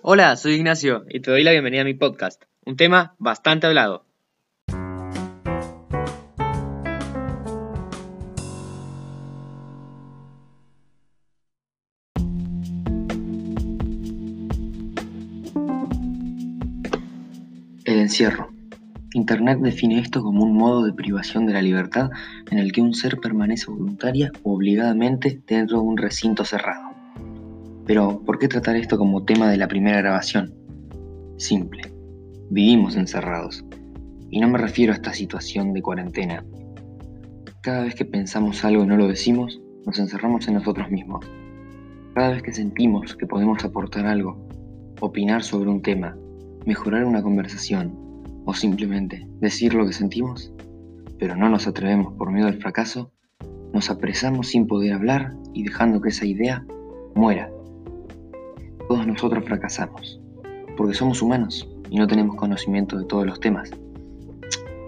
Hola, soy Ignacio y te doy la bienvenida a mi podcast, un tema bastante hablado. El encierro. Internet define esto como un modo de privación de la libertad en el que un ser permanece voluntaria o obligadamente dentro de un recinto cerrado. Pero, ¿por qué tratar esto como tema de la primera grabación? Simple. Vivimos encerrados. Y no me refiero a esta situación de cuarentena. Cada vez que pensamos algo y no lo decimos, nos encerramos en nosotros mismos. Cada vez que sentimos que podemos aportar algo, opinar sobre un tema, mejorar una conversación o simplemente decir lo que sentimos, pero no nos atrevemos por miedo al fracaso, nos apresamos sin poder hablar y dejando que esa idea muera todos nosotros fracasamos, porque somos humanos y no tenemos conocimiento de todos los temas,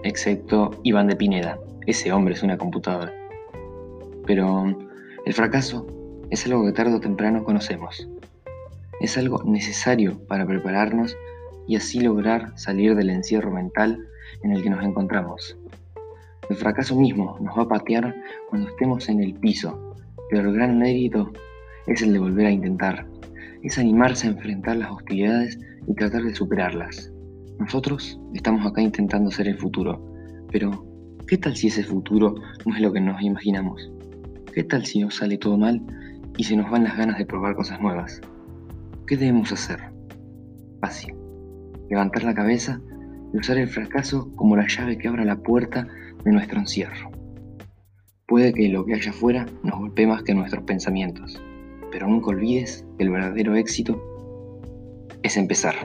excepto Iván de Pineda, ese hombre es una computadora. Pero el fracaso es algo que tarde o temprano conocemos. Es algo necesario para prepararnos y así lograr salir del encierro mental en el que nos encontramos. El fracaso mismo nos va a patear cuando estemos en el piso, pero el gran mérito es el de volver a intentar, es animarse a enfrentar las hostilidades y tratar de superarlas. Nosotros estamos acá intentando ser el futuro, pero ¿qué tal si ese futuro no es lo que nos imaginamos? ¿Qué tal si nos sale todo mal y se nos van las ganas de probar cosas nuevas? ¿Qué debemos hacer? Fácil. Levantar la cabeza y usar el fracaso como la llave que abra la puerta de nuestro encierro. Puede que lo que haya afuera nos golpee más que nuestros pensamientos pero nunca olvides que el verdadero éxito es empezar.